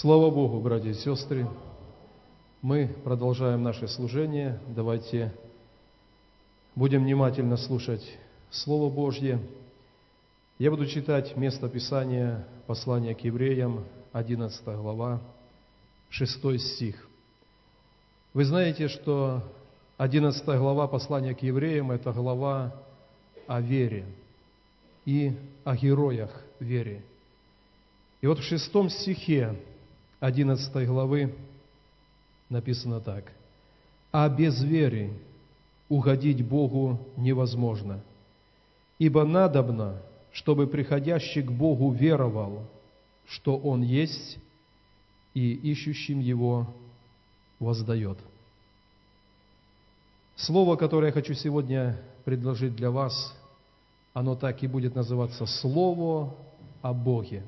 Слава Богу, братья и сестры! Мы продолжаем наше служение. Давайте будем внимательно слушать Слово Божье. Я буду читать место Писания послания к евреям, 11 глава, 6 стих. Вы знаете, что 11 глава послания к евреям – это глава о вере и о героях вере. И вот в шестом стихе 11 главы написано так. «А без веры угодить Богу невозможно, ибо надобно, чтобы приходящий к Богу веровал, что Он есть, и ищущим Его воздает». Слово, которое я хочу сегодня предложить для вас, оно так и будет называться «Слово о Боге».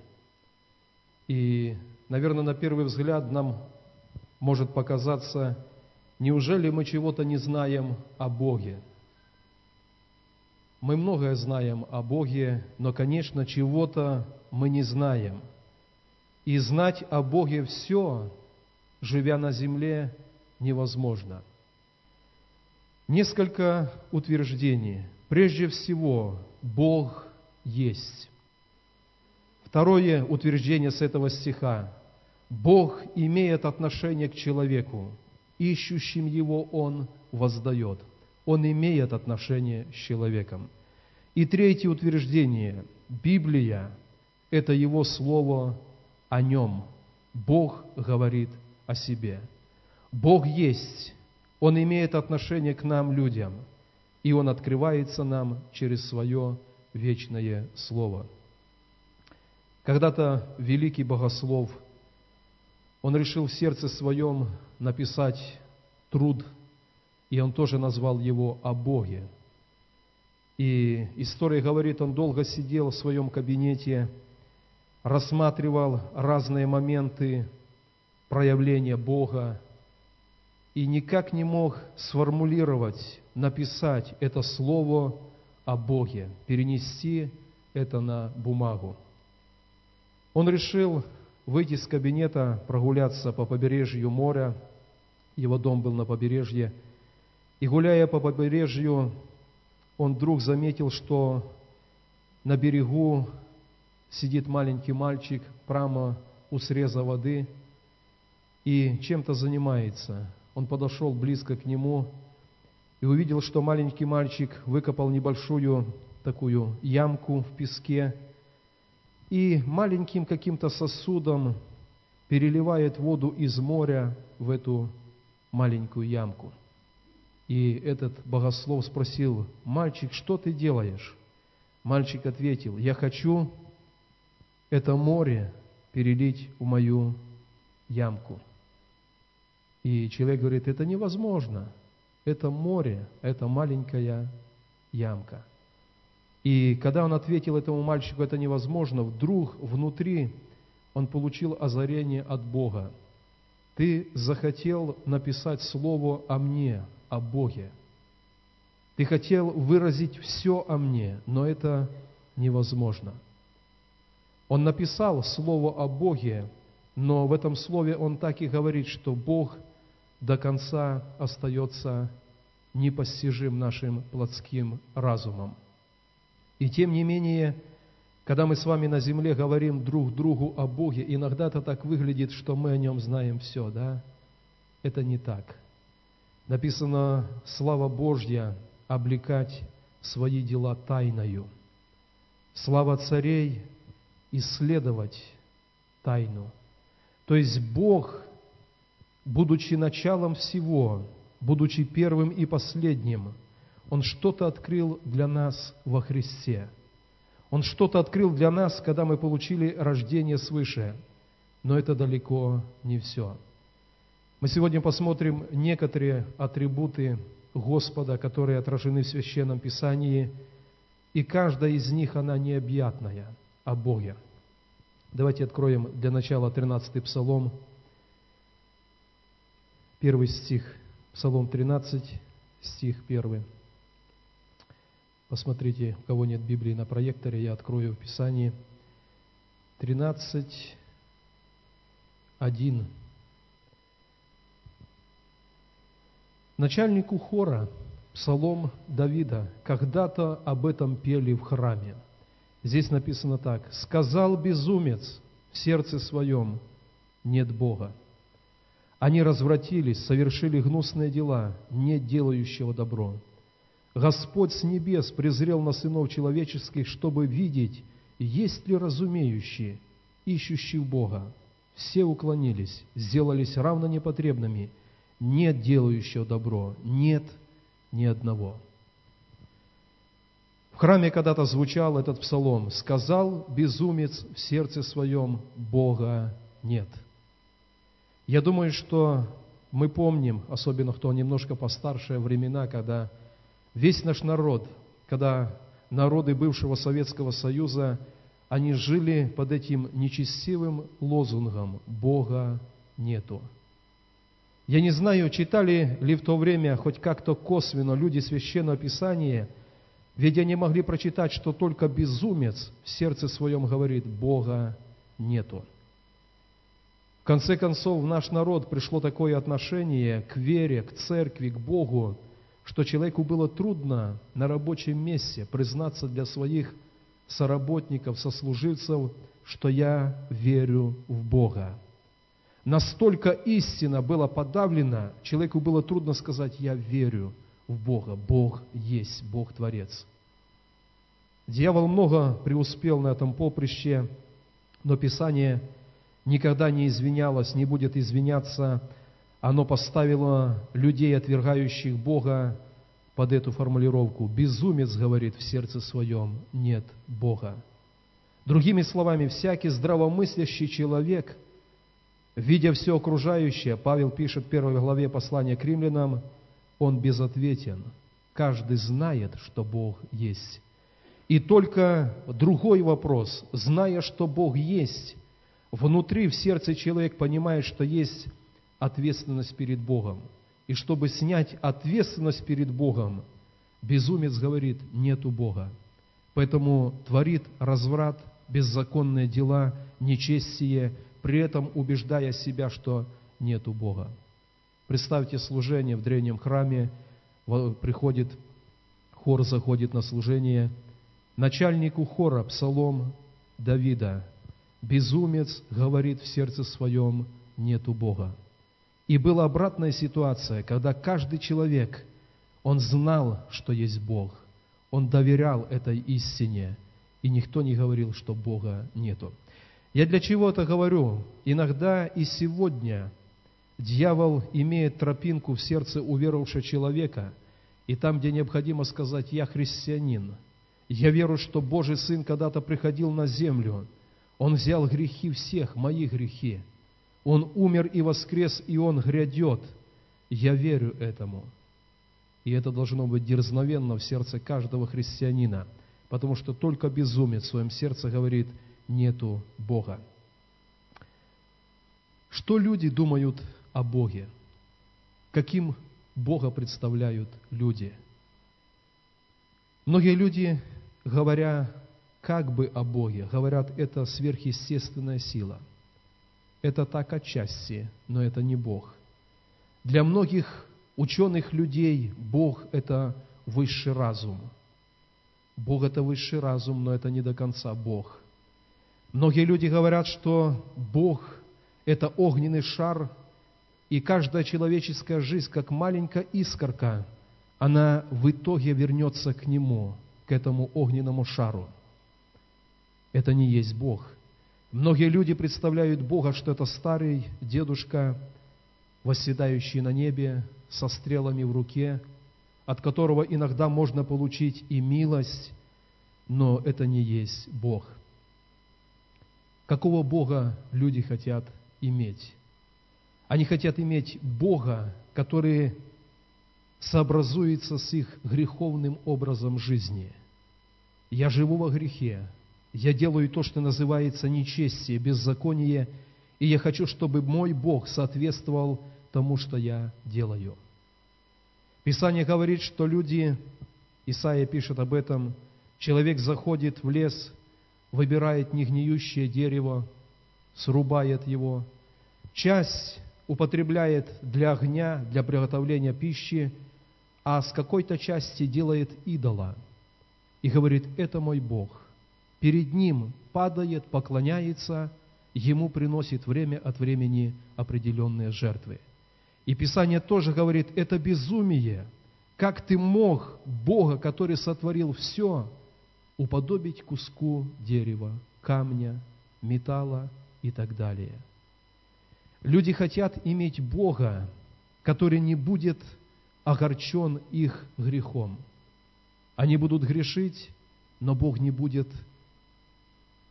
И наверное, на первый взгляд нам может показаться, неужели мы чего-то не знаем о Боге? Мы многое знаем о Боге, но, конечно, чего-то мы не знаем. И знать о Боге все, живя на земле, невозможно. Несколько утверждений. Прежде всего, Бог есть. Второе утверждение с этого стиха. Бог имеет отношение к человеку, ищущим Его Он воздает. Он имеет отношение с человеком. И третье утверждение. Библия – это Его Слово о Нем. Бог говорит о себе. Бог есть. Он имеет отношение к нам, людям, и Он открывается нам через Свое вечное Слово – когда-то великий богослов, он решил в сердце своем написать труд, и он тоже назвал его о Боге. И история говорит, он долго сидел в своем кабинете, рассматривал разные моменты проявления Бога и никак не мог сформулировать, написать это слово о Боге, перенести это на бумагу. Он решил выйти из кабинета, прогуляться по побережью моря. Его дом был на побережье. И гуляя по побережью, он вдруг заметил, что на берегу сидит маленький мальчик прямо у среза воды и чем-то занимается. Он подошел близко к нему и увидел, что маленький мальчик выкопал небольшую такую ямку в песке – и маленьким каким-то сосудом переливает воду из моря в эту маленькую ямку. И этот богослов спросил, мальчик, что ты делаешь? Мальчик ответил, я хочу это море перелить в мою ямку. И человек говорит, это невозможно. Это море, это маленькая ямка – и когда он ответил этому мальчику, это невозможно, вдруг внутри он получил озарение от Бога. Ты захотел написать слово о мне, о Боге. Ты хотел выразить все о мне, но это невозможно. Он написал слово о Боге, но в этом слове он так и говорит, что Бог до конца остается непостижим нашим плотским разумом. И тем не менее, когда мы с вами на земле говорим друг другу о Боге, иногда это так выглядит, что мы о Нем знаем все, да? Это не так. Написано, слава Божья облекать свои дела тайною. Слава царей исследовать тайну. То есть Бог, будучи началом всего, будучи первым и последним – он что-то открыл для нас во Христе. Он что-то открыл для нас, когда мы получили рождение свыше. Но это далеко не все. Мы сегодня посмотрим некоторые атрибуты Господа, которые отражены в Священном Писании, и каждая из них, она необъятная о Боге. Давайте откроем для начала 13-й Псалом, первый стих, Псалом 13, стих 1. Посмотрите, у кого нет Библии на проекторе, я открою в Писании. 13, 1. Начальнику хора, псалом Давида, когда-то об этом пели в храме. Здесь написано так. «Сказал безумец в сердце своем, нет Бога. Они развратились, совершили гнусные дела, не делающего добро. Господь с небес презрел на сынов человеческих, чтобы видеть, есть ли разумеющие, ищущие Бога. Все уклонились, сделались равно непотребными – нет делающего добро, нет ни одного. В храме когда-то звучал этот псалом «Сказал безумец в сердце своем, Бога нет». Я думаю, что мы помним, особенно кто немножко постарше времена, когда весь наш народ, когда народы бывшего Советского Союза, они жили под этим нечестивым лозунгом «Бога нету». Я не знаю, читали ли в то время хоть как-то косвенно люди Священного Писания, ведь они могли прочитать, что только безумец в сердце своем говорит, Бога нету. В конце концов, в наш народ пришло такое отношение к вере, к церкви, к Богу, что человеку было трудно на рабочем месте признаться для своих соработников, сослуживцев, что я верю в Бога. Настолько истина была подавлена, человеку было трудно сказать, я верю в Бога, Бог есть, Бог Творец. Дьявол много преуспел на этом поприще, но Писание никогда не извинялось, не будет извиняться. Оно поставило людей, отвергающих Бога, под эту формулировку. Безумец говорит в сердце своем, нет Бога. Другими словами, всякий здравомыслящий человек – Видя все окружающее, Павел пишет в первой главе послания к римлянам, он безответен. Каждый знает, что Бог есть. И только другой вопрос, зная, что Бог есть, внутри, в сердце человек понимает, что есть ответственность перед Богом. И чтобы снять ответственность перед Богом, безумец говорит, нету Бога. Поэтому творит разврат, беззаконные дела, нечестие, при этом убеждая себя, что нету Бога. Представьте служение в древнем храме, приходит, хор заходит на служение, начальнику хора, псалом Давида, безумец говорит в сердце своем, нету Бога. И была обратная ситуация, когда каждый человек, он знал, что есть Бог, он доверял этой истине, и никто не говорил, что Бога нету. Я для чего это говорю? Иногда и сегодня дьявол имеет тропинку в сердце уверовавшего человека, и там, где необходимо сказать «я христианин», я верую, что Божий Сын когда-то приходил на землю, Он взял грехи всех, мои грехи, Он умер и воскрес, и Он грядет. Я верю этому. И это должно быть дерзновенно в сердце каждого христианина, потому что только безумец в своем сердце говорит – нету Бога. Что люди думают о Боге? Каким Бога представляют люди? Многие люди, говоря как бы о Боге, говорят, это сверхъестественная сила. Это так отчасти, но это не Бог. Для многих ученых людей Бог – это высший разум. Бог – это высший разум, но это не до конца Бог – Многие люди говорят, что Бог – это огненный шар, и каждая человеческая жизнь, как маленькая искорка, она в итоге вернется к Нему, к этому огненному шару. Это не есть Бог. Многие люди представляют Бога, что это старый дедушка, восседающий на небе, со стрелами в руке, от которого иногда можно получить и милость, но это не есть Бог – Какого Бога люди хотят иметь? Они хотят иметь Бога, который сообразуется с их греховным образом жизни. Я живу во грехе, я делаю то, что называется нечестие, беззаконие, и я хочу, чтобы мой Бог соответствовал тому, что я делаю. Писание говорит, что люди, Исаия пишет об этом, человек заходит в лес – выбирает негниющее дерево, срубает его, Часть употребляет для огня, для приготовления пищи, а с какой-то части делает идола и говорит, это мой Бог. Перед ним падает, поклоняется, ему приносит время от времени определенные жертвы. И Писание тоже говорит, это безумие. Как ты мог Бога, который сотворил все, уподобить куску дерева, камня, металла и так далее. Люди хотят иметь Бога, который не будет огорчен их грехом. Они будут грешить, но Бог не будет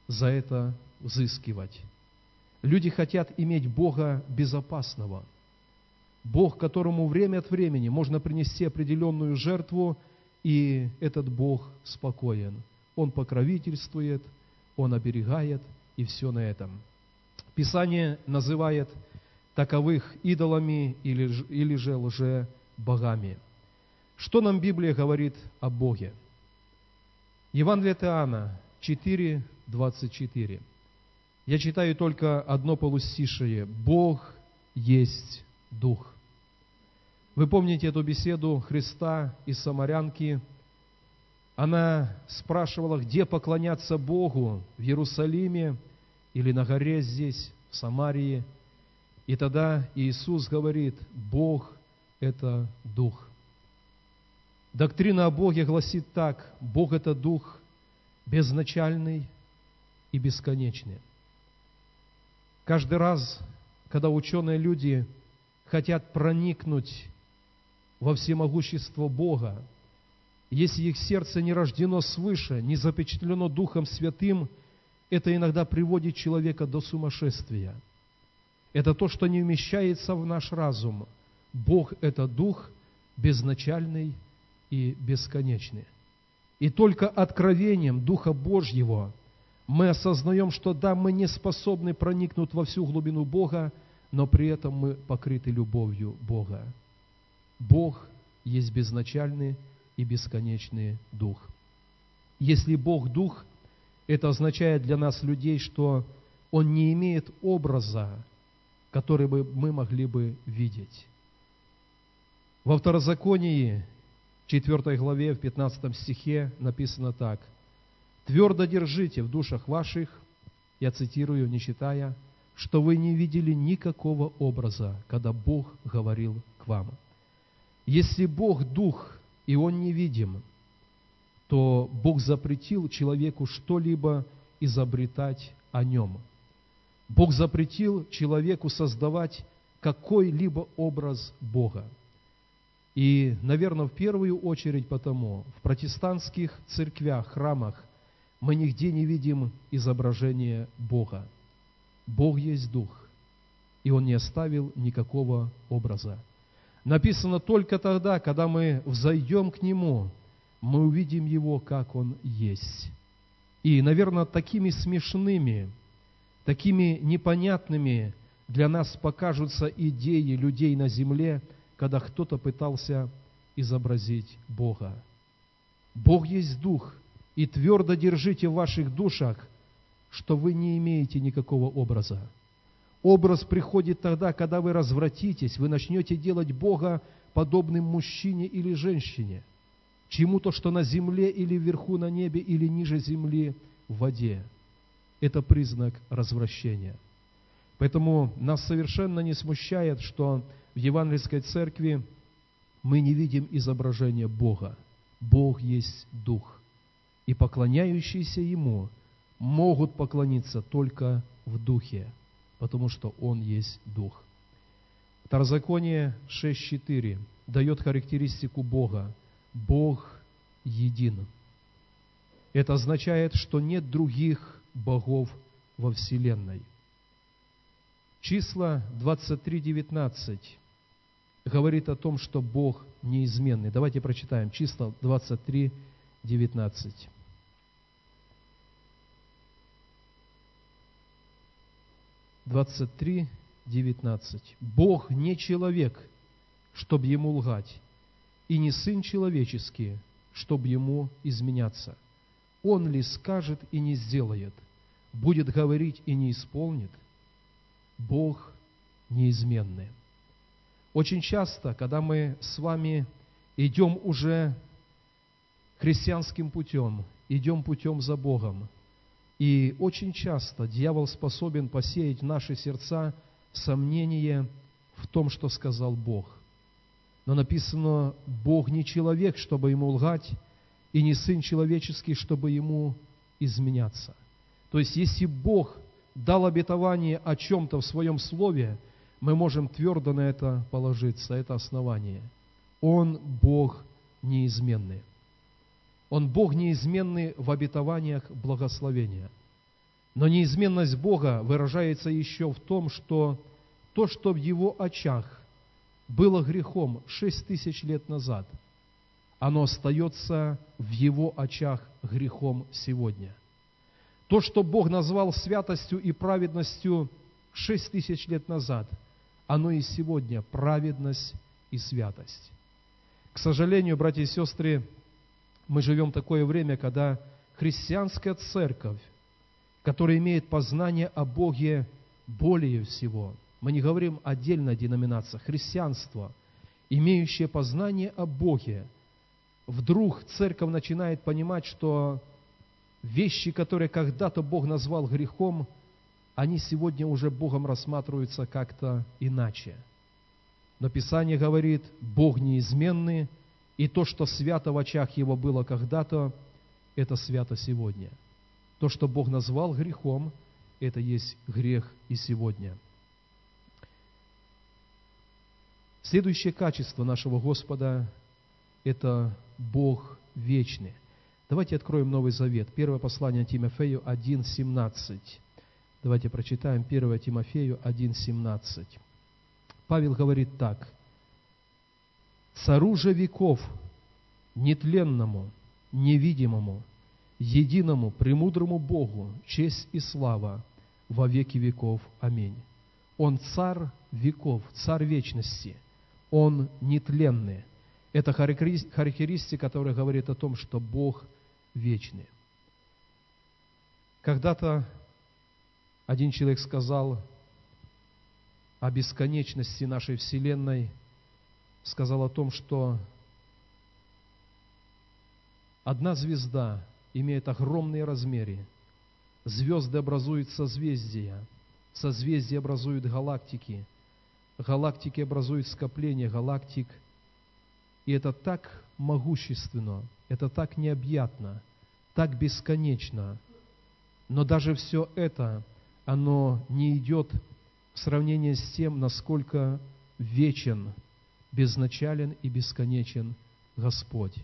за это взыскивать. Люди хотят иметь Бога безопасного. Бог, которому время от времени можно принести определенную жертву, и этот Бог спокоен. Он покровительствует, Он оберегает, и все на этом. Писание называет таковых идолами или, или же лже-богами. Что нам Библия говорит о Боге? Евангелие от Иоанна 4, 24. Я читаю только одно полустишее. Бог есть Дух. Вы помните эту беседу Христа и Самарянки? Она спрашивала, где поклоняться Богу, в Иерусалиме или на горе здесь, в Самарии. И тогда Иисус говорит, Бог – это Дух. Доктрина о Боге гласит так, Бог – это Дух безначальный и бесконечный. Каждый раз, когда ученые люди хотят проникнуть во всемогущество Бога, если их сердце не рождено свыше, не запечатлено Духом Святым, это иногда приводит человека до сумасшествия. Это то, что не вмещается в наш разум. Бог – это Дух безначальный и бесконечный. И только откровением Духа Божьего мы осознаем, что да, мы не способны проникнуть во всю глубину Бога, но при этом мы покрыты любовью Бога. Бог есть безначальный и бесконечный Дух. Если Бог Дух, это означает для нас, людей, что Он не имеет образа, который бы мы могли бы видеть. Во Второзаконии 4 главе, в 15 стихе написано так. «Твердо держите в душах ваших, я цитирую, не читая, что вы не видели никакого образа, когда Бог говорил к вам». Если Бог – Дух, и Он невидим, то Бог запретил человеку что-либо изобретать о Нем. Бог запретил человеку создавать какой-либо образ Бога – и, наверное, в первую очередь потому, в протестантских церквях, храмах мы нигде не видим изображения Бога. Бог есть Дух, и Он не оставил никакого образа. Написано только тогда, когда мы взойдем к Нему, мы увидим Его, как Он есть. И, наверное, такими смешными, такими непонятными для нас покажутся идеи людей на земле – когда кто-то пытался изобразить Бога. Бог есть Дух, и твердо держите в ваших душах, что вы не имеете никакого образа. Образ приходит тогда, когда вы развратитесь, вы начнете делать Бога подобным мужчине или женщине, чему-то, что на земле или вверху на небе, или ниже земли в воде. Это признак развращения. Поэтому нас совершенно не смущает, что в Евангельской церкви мы не видим изображения Бога. Бог есть Дух. И поклоняющиеся Ему могут поклониться только в Духе, потому что Он есть Дух. Второзаконие 6.4 дает характеристику Бога. Бог един. Это означает, что нет других богов во Вселенной. Числа 23.19 говорит о том, что Бог неизменный. Давайте прочитаем числа 23, 19. Двадцать три, девятнадцать. Бог не человек, чтобы ему лгать, и не сын человеческий, чтобы ему изменяться. Он ли скажет и не сделает, будет говорить и не исполнит. Бог неизменны. Очень часто, когда мы с вами идем уже христианским путем, идем путем за Богом, и очень часто дьявол способен посеять в наши сердца сомнение в том, что сказал Бог. Но написано, Бог не человек, чтобы ему лгать, и не сын человеческий, чтобы ему изменяться. То есть, если Бог дал обетование о чем-то в своем слове, мы можем твердо на это положиться, это основание. Он Бог неизменный. Он Бог неизменный в обетованиях благословения. Но неизменность Бога выражается еще в том, что то, что в Его очах было грехом шесть тысяч лет назад, оно остается в Его очах грехом сегодня. То, что Бог назвал святостью и праведностью шесть тысяч лет назад, оно и сегодня праведность и святость. К сожалению, братья и сестры, мы живем в такое время, когда христианская церковь, которая имеет познание о Боге более всего, мы не говорим отдельно о деноминациях, христианство, имеющее познание о Боге, вдруг церковь начинает понимать, что вещи, которые когда-то Бог назвал грехом, они сегодня уже Богом рассматриваются как-то иначе. Но Писание говорит, Бог неизменный – и то, что свято в очах его было когда-то, это свято сегодня. То, что Бог назвал грехом, это есть грех и сегодня. Следующее качество нашего Господа – это Бог вечный. Давайте откроем Новый Завет. Первое послание Тимофею 1.17. Давайте прочитаем 1 Тимофею 1.17. Павел говорит так – цару же веков, нетленному, невидимому, единому, премудрому Богу, честь и слава во веки веков. Аминь. Он царь веков, царь вечности. Он нетленный. Это характеристика, которая говорит о том, что Бог вечный. Когда-то один человек сказал о бесконечности нашей Вселенной – сказал о том, что одна звезда имеет огромные размеры. Звезды образуют созвездия, созвездия образуют галактики, галактики образуют скопление галактик. И это так могущественно, это так необъятно, так бесконечно. Но даже все это, оно не идет в сравнение с тем, насколько вечен безначален и бесконечен Господь.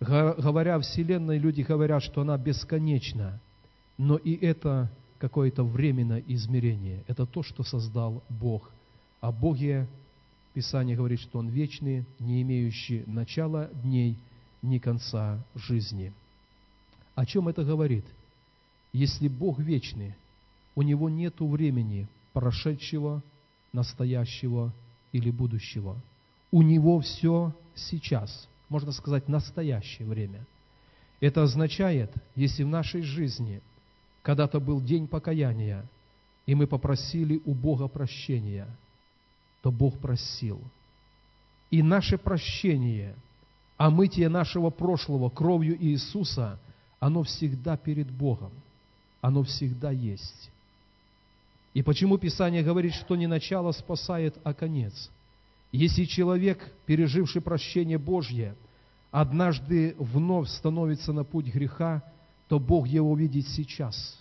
Говоря о Вселенной, люди говорят, что она бесконечна, но и это какое-то временное измерение. Это то, что создал Бог. О Боге Писание говорит, что Он вечный, не имеющий начала дней, ни конца жизни. О чем это говорит? Если Бог вечный, у Него нет времени прошедшего, настоящего или будущего – у него все сейчас, можно сказать, настоящее время. Это означает, если в нашей жизни когда-то был день покаяния, и мы попросили у Бога прощения, то Бог просил. И наше прощение, омытие нашего прошлого кровью Иисуса, оно всегда перед Богом, оно всегда есть. И почему Писание говорит, что не начало спасает, а конец – если человек, переживший прощение Божье, однажды вновь становится на путь греха, то Бог его видит сейчас.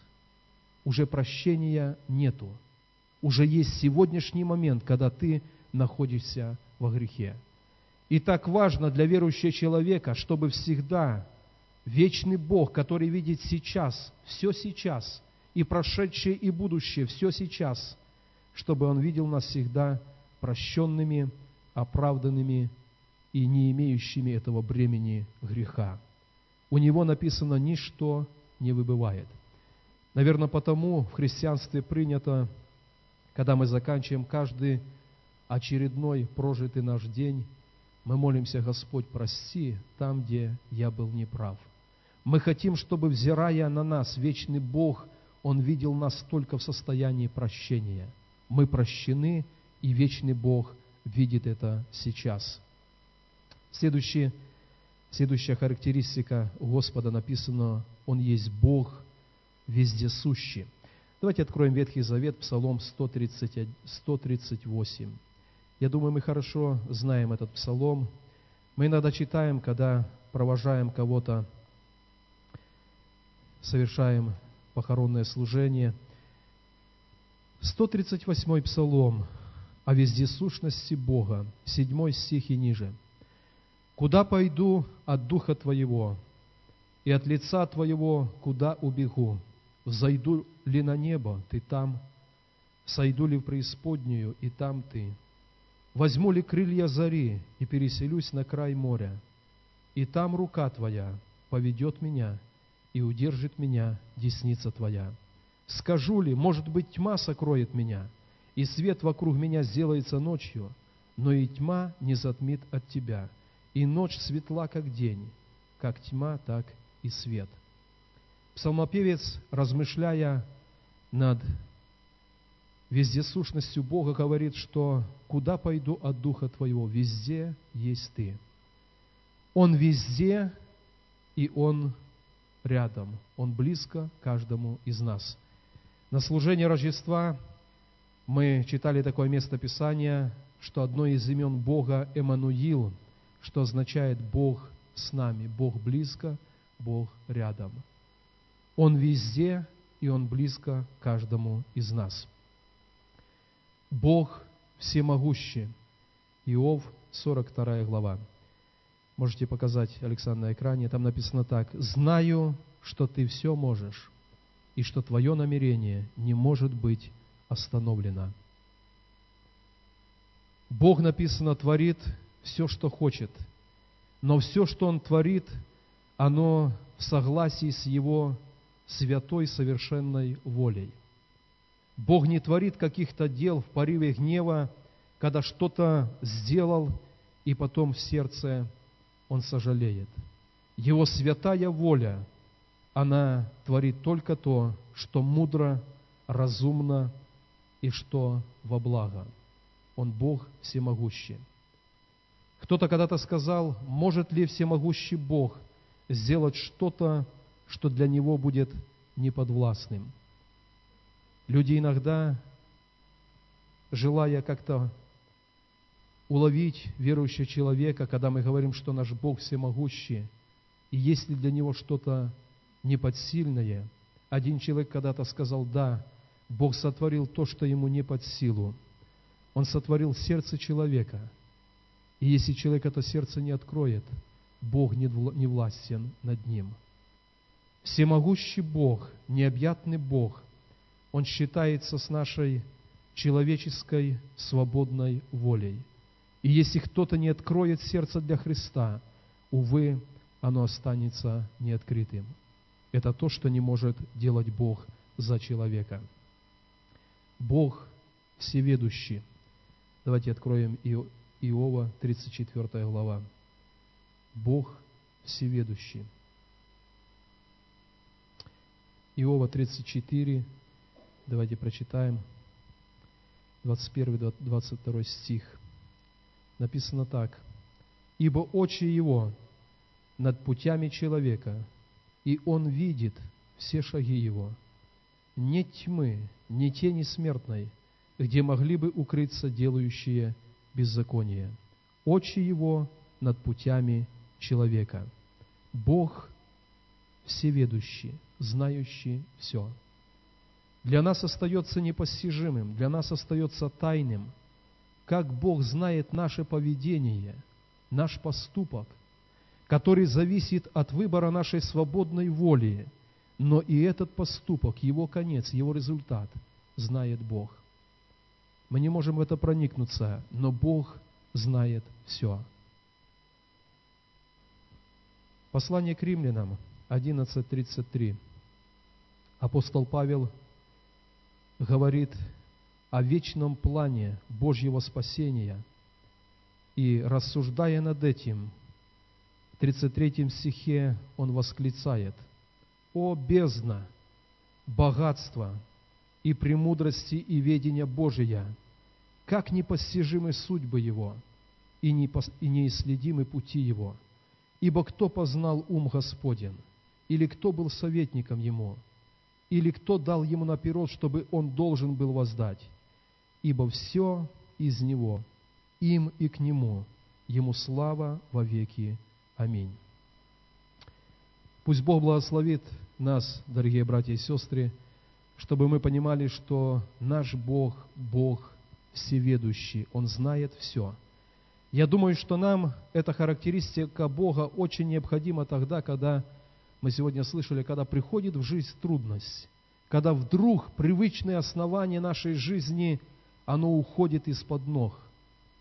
Уже прощения нету. Уже есть сегодняшний момент, когда ты находишься во грехе. И так важно для верующего человека, чтобы всегда вечный Бог, который видит сейчас, все сейчас, и прошедшее, и будущее, все сейчас, чтобы Он видел нас всегда прощенными, оправданными и не имеющими этого бремени греха. У него написано «ничто не выбывает». Наверное, потому в христианстве принято, когда мы заканчиваем каждый очередной прожитый наш день, мы молимся, Господь, прости там, где я был неправ. Мы хотим, чтобы, взирая на нас, вечный Бог, Он видел нас только в состоянии прощения. Мы прощены, и вечный Бог видит это сейчас. Следующий, следующая характеристика Господа написано, Он есть Бог вездесущий. Давайте откроем Ветхий Завет, Псалом 130, 138. Я думаю, мы хорошо знаем этот псалом. Мы иногда читаем, когда провожаем кого-то, совершаем похоронное служение. 138 псалом о вездесущности Бога, 7 стих и ниже. «Куда пойду от Духа Твоего, и от лица Твоего куда убегу? Взойду ли на небо, Ты там? Сойду ли в преисподнюю, и там Ты? Возьму ли крылья зари и переселюсь на край моря? И там рука Твоя поведет меня, и удержит меня десница Твоя. Скажу ли, может быть, тьма сокроет меня, и свет вокруг меня сделается ночью, но и тьма не затмит от Тебя, и ночь светла, как день, как тьма, так и свет. Псалмопевец, размышляя над вездесущностью Бога, говорит, что «Куда пойду от Духа Твоего? Везде есть Ты». Он везде, и Он рядом. Он близко каждому из нас. На служении Рождества мы читали такое место Писания, что одно из имен Бога – Эммануил, что означает «Бог с нами», «Бог близко», «Бог рядом». Он везде, и Он близко каждому из нас. Бог всемогущий. Иов, 42 глава. Можете показать, Александр, на экране. Там написано так. «Знаю, что ты все можешь, и что твое намерение не может быть остановлено». Бог, написано, творит все, что хочет, но все, что Он творит, оно в согласии с Его святой совершенной волей. Бог не творит каких-то дел в порыве гнева, когда что-то сделал, и потом в сердце он сожалеет. Его святая воля, она творит только то, что мудро, разумно и что во благо. Он Бог всемогущий. Кто-то когда-то сказал, может ли всемогущий Бог сделать что-то, что для него будет неподвластным. Люди иногда, желая как-то уловить верующего человека, когда мы говорим, что наш Бог всемогущий, и если для него что-то неподсильное, один человек когда-то сказал, да, Бог сотворил то, что ему не под силу. Он сотворил сердце человека. И если человек это сердце не откроет, Бог не властен над ним. Всемогущий Бог, необъятный Бог, Он считается с нашей человеческой свободной волей. И если кто-то не откроет сердце для Христа, увы, оно останется неоткрытым. Это то, что не может делать Бог за человека. Бог всеведущий. Давайте откроем Иова, 34 глава. Бог всеведущий. Иова 34, давайте прочитаем, 21-22 стих. Написано так. «Ибо очи его над путями человека, и он видит все шаги его. Нет тьмы, ни тени смертной, где могли бы укрыться делающие беззаконие. Очи его над путями человека. Бог всеведущий, знающий все. Для нас остается непостижимым, для нас остается тайным, как Бог знает наше поведение, наш поступок, который зависит от выбора нашей свободной воли, но и этот поступок, его конец, его результат знает Бог. Мы не можем в это проникнуться, но Бог знает все. Послание к римлянам 11.33 апостол Павел говорит о вечном плане Божьего спасения. И рассуждая над этим, в 33 стихе он восклицает, «О бездна, богатство и премудрости и ведения Божия, как непостижимы судьбы Его и, неисследимы пути Его. Ибо кто познал ум Господен, или кто был советником Ему, или кто дал Ему наперед, чтобы Он должен был воздать? Ибо все из Него, им и к Нему, Ему слава во веки. Аминь. Пусть Бог благословит нас, дорогие братья и сестры, чтобы мы понимали, что наш Бог – Бог всеведущий, Он знает все. Я думаю, что нам эта характеристика Бога очень необходима тогда, когда, мы сегодня слышали, когда приходит в жизнь трудность, когда вдруг привычные основания нашей жизни, оно уходит из-под ног,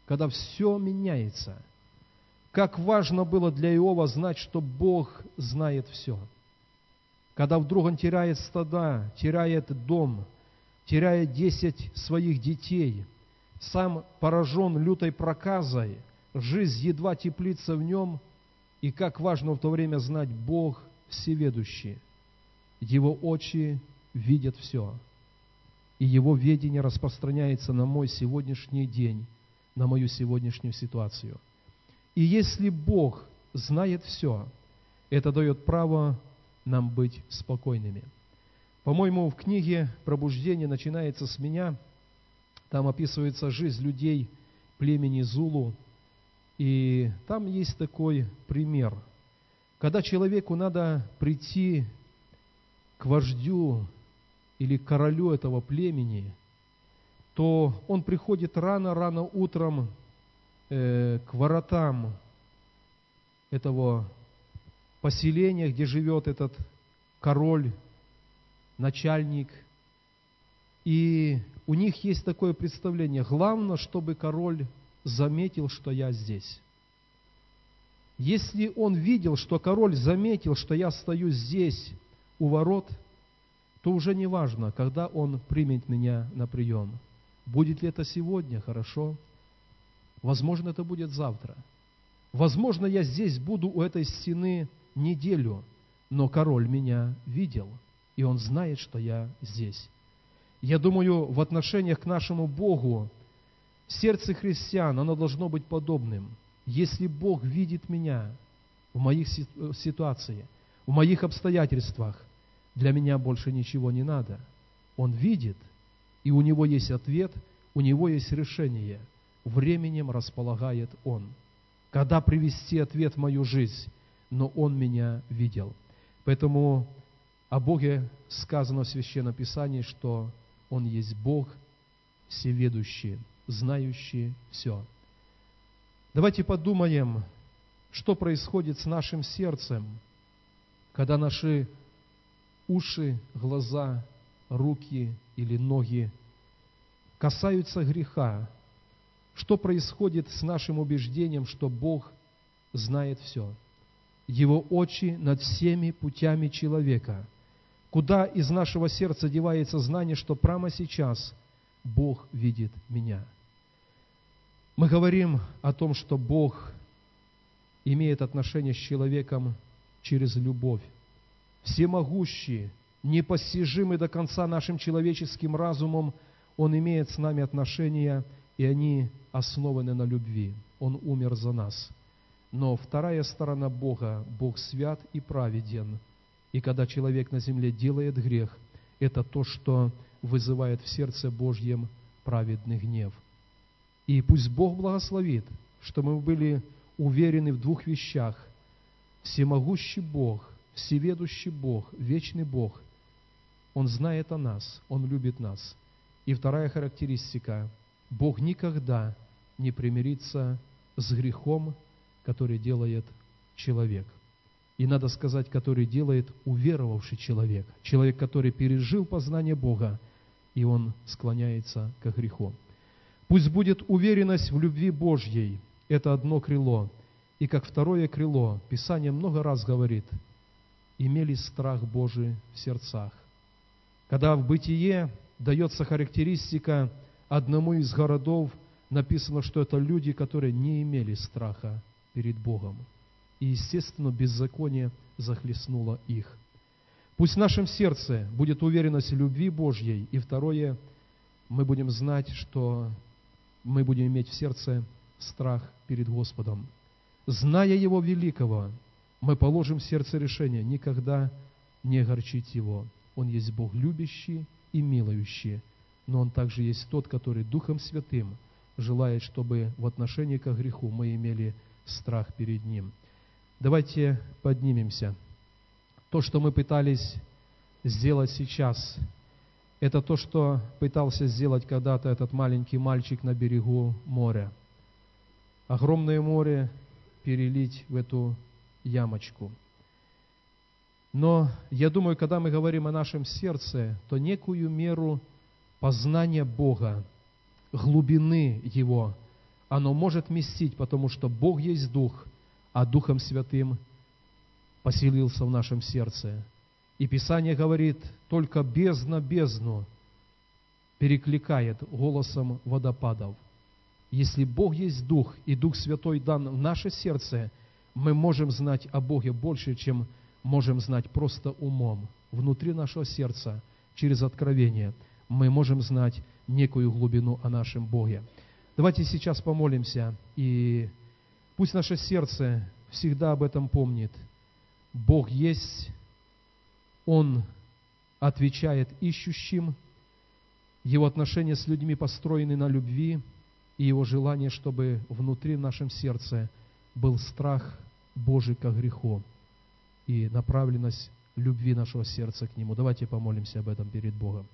когда все меняется. Как важно было для Иова знать, что Бог знает все – когда вдруг он теряет стада, теряет дом, теряет десять своих детей, сам поражен лютой проказой, жизнь едва теплится в нем, и как важно в то время знать Бог всеведущий. Его очи видят все, и Его ведение распространяется на мой сегодняшний день, на мою сегодняшнюю ситуацию. И если Бог знает все, это дает право нам быть спокойными. По-моему, в книге «Пробуждение» начинается с меня. Там описывается жизнь людей племени Зулу. И там есть такой пример. Когда человеку надо прийти к вождю или королю этого племени, то он приходит рано-рано утром э, к воротам этого поселениях, где живет этот король, начальник. И у них есть такое представление. Главное, чтобы король заметил, что я здесь. Если он видел, что король заметил, что я стою здесь у ворот, то уже не важно, когда он примет меня на прием. Будет ли это сегодня, хорошо. Возможно, это будет завтра. Возможно, я здесь буду у этой стены неделю, но король меня видел, и он знает, что я здесь. Я думаю, в отношениях к нашему Богу сердце христиан, оно должно быть подобным. Если Бог видит меня в моих ситуациях, в моих обстоятельствах, для меня больше ничего не надо. Он видит, и у него есть ответ, у него есть решение. Временем располагает Он. Когда привести ответ в мою жизнь, но Он меня видел. Поэтому о Боге сказано в Священном Писании, что Он есть Бог всеведущий, знающий все. Давайте подумаем, что происходит с нашим сердцем, когда наши уши, глаза, руки или ноги касаются греха, что происходит с нашим убеждением, что Бог знает все – его очи над всеми путями человека. Куда из нашего сердца девается знание, что прямо сейчас Бог видит меня? Мы говорим о том, что Бог имеет отношение с человеком через любовь. Всемогущий, непостижимый до конца нашим человеческим разумом, Он имеет с нами отношения, и они основаны на любви. Он умер за нас – но вторая сторона Бога, Бог свят и праведен. И когда человек на земле делает грех, это то, что вызывает в сердце Божьем праведный гнев. И пусть Бог благословит, что мы были уверены в двух вещах. Всемогущий Бог, всеведущий Бог, вечный Бог, Он знает о нас, Он любит нас. И вторая характеристика – Бог никогда не примирится с грехом который делает человек. И надо сказать, который делает уверовавший человек. Человек, который пережил познание Бога, и он склоняется к греху. Пусть будет уверенность в любви Божьей. Это одно крыло. И как второе крыло, Писание много раз говорит, имели страх Божий в сердцах. Когда в бытие дается характеристика одному из городов, написано, что это люди, которые не имели страха перед Богом. И, естественно, беззаконие захлестнуло их. Пусть в нашем сердце будет уверенность в любви Божьей. И второе, мы будем знать, что мы будем иметь в сердце страх перед Господом. Зная Его великого, мы положим в сердце решение никогда не огорчить Его. Он есть Бог любящий и милующий, но Он также есть тот, который Духом Святым желает, чтобы в отношении к греху мы имели страх перед Ним. Давайте поднимемся. То, что мы пытались сделать сейчас, это то, что пытался сделать когда-то этот маленький мальчик на берегу моря. Огромное море перелить в эту ямочку. Но я думаю, когда мы говорим о нашем сердце, то некую меру познания Бога, глубины Его, оно может вместить, потому что Бог есть Дух, а Духом Святым поселился в нашем сердце. И Писание говорит, только бездна бездну перекликает голосом водопадов. Если Бог есть Дух, и Дух Святой дан в наше сердце, мы можем знать о Боге больше, чем можем знать просто умом. Внутри нашего сердца, через откровение, мы можем знать некую глубину о нашем Боге. Давайте сейчас помолимся, и пусть наше сердце всегда об этом помнит. Бог есть, Он отвечает ищущим, Его отношения с людьми построены на любви, и Его желание, чтобы внутри в нашем сердце был страх Божий к греху и направленность любви нашего сердца к Нему. Давайте помолимся об этом перед Богом.